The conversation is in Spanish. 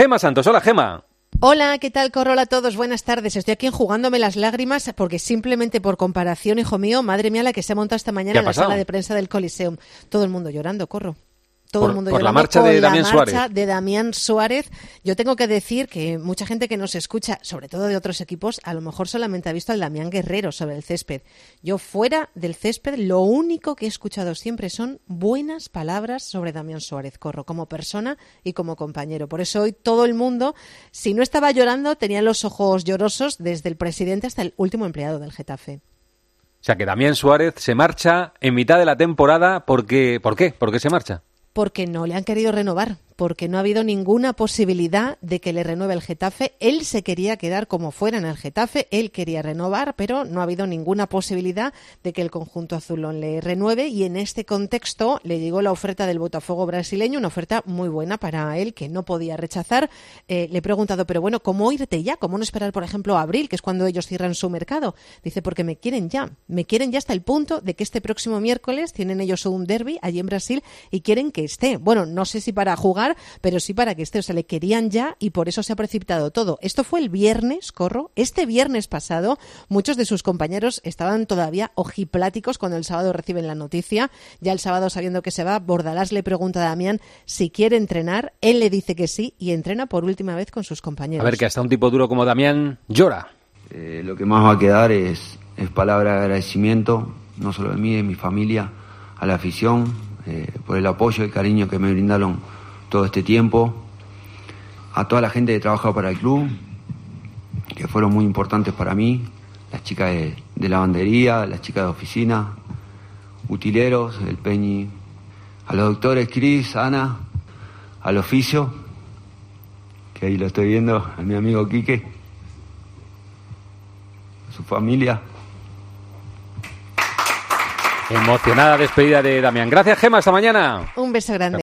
Gema Santos. Hola, Gema. Hola, ¿qué tal? Corrola a todos. Buenas tardes. Estoy aquí enjugándome las lágrimas porque simplemente por comparación, hijo mío, madre mía, la que se ha montado esta mañana en la sala de prensa del Coliseum. Todo el mundo llorando, corro todo por, el mundo por la marcha de Damián Suárez. de Damián Suárez. Yo tengo que decir que mucha gente que nos escucha, sobre todo de otros equipos, a lo mejor solamente ha visto al Damián Guerrero sobre el césped. Yo fuera del césped, lo único que he escuchado siempre son buenas palabras sobre Damián Suárez Corro, como persona y como compañero. Por eso hoy todo el mundo, si no estaba llorando, tenía los ojos llorosos desde el presidente hasta el último empleado del Getafe. O sea que Damián Suárez se marcha en mitad de la temporada porque ¿por qué? ¿Por qué se marcha? Porque no le han querido renovar porque no ha habido ninguna posibilidad de que le renueve el Getafe. Él se quería quedar como fuera en el Getafe, él quería renovar, pero no ha habido ninguna posibilidad de que el conjunto azulón le renueve y en este contexto le llegó la oferta del Botafogo brasileño, una oferta muy buena para él que no podía rechazar. Eh, le he preguntado, pero bueno, ¿cómo irte ya? ¿Cómo no esperar, por ejemplo, abril, que es cuando ellos cierran su mercado? Dice, porque me quieren ya, me quieren ya hasta el punto de que este próximo miércoles tienen ellos un derby allí en Brasil y quieren que esté. Bueno, no sé si para jugar pero sí para que esté. O sea, le querían ya y por eso se ha precipitado todo. Esto fue el viernes, corro. Este viernes pasado, muchos de sus compañeros estaban todavía ojipláticos cuando el sábado reciben la noticia. Ya el sábado, sabiendo que se va, Bordalás le pregunta a Damián si quiere entrenar. Él le dice que sí y entrena por última vez con sus compañeros. A ver, que hasta un tipo duro como Damián llora. Eh, lo que más va a quedar es, es palabra de agradecimiento, no solo de mí, de mi familia, a la afición, eh, por el apoyo y cariño que me brindaron todo este tiempo, a toda la gente que trabaja para el club, que fueron muy importantes para mí, las chicas de, lavandería, las chicas de oficina, utileros, el Peñi, a los doctores Cris, Ana, al oficio, que ahí lo estoy viendo, a mi amigo Quique, a su familia. Emocionada despedida de Damián. Gracias, Gema. Hasta mañana. Un beso grande.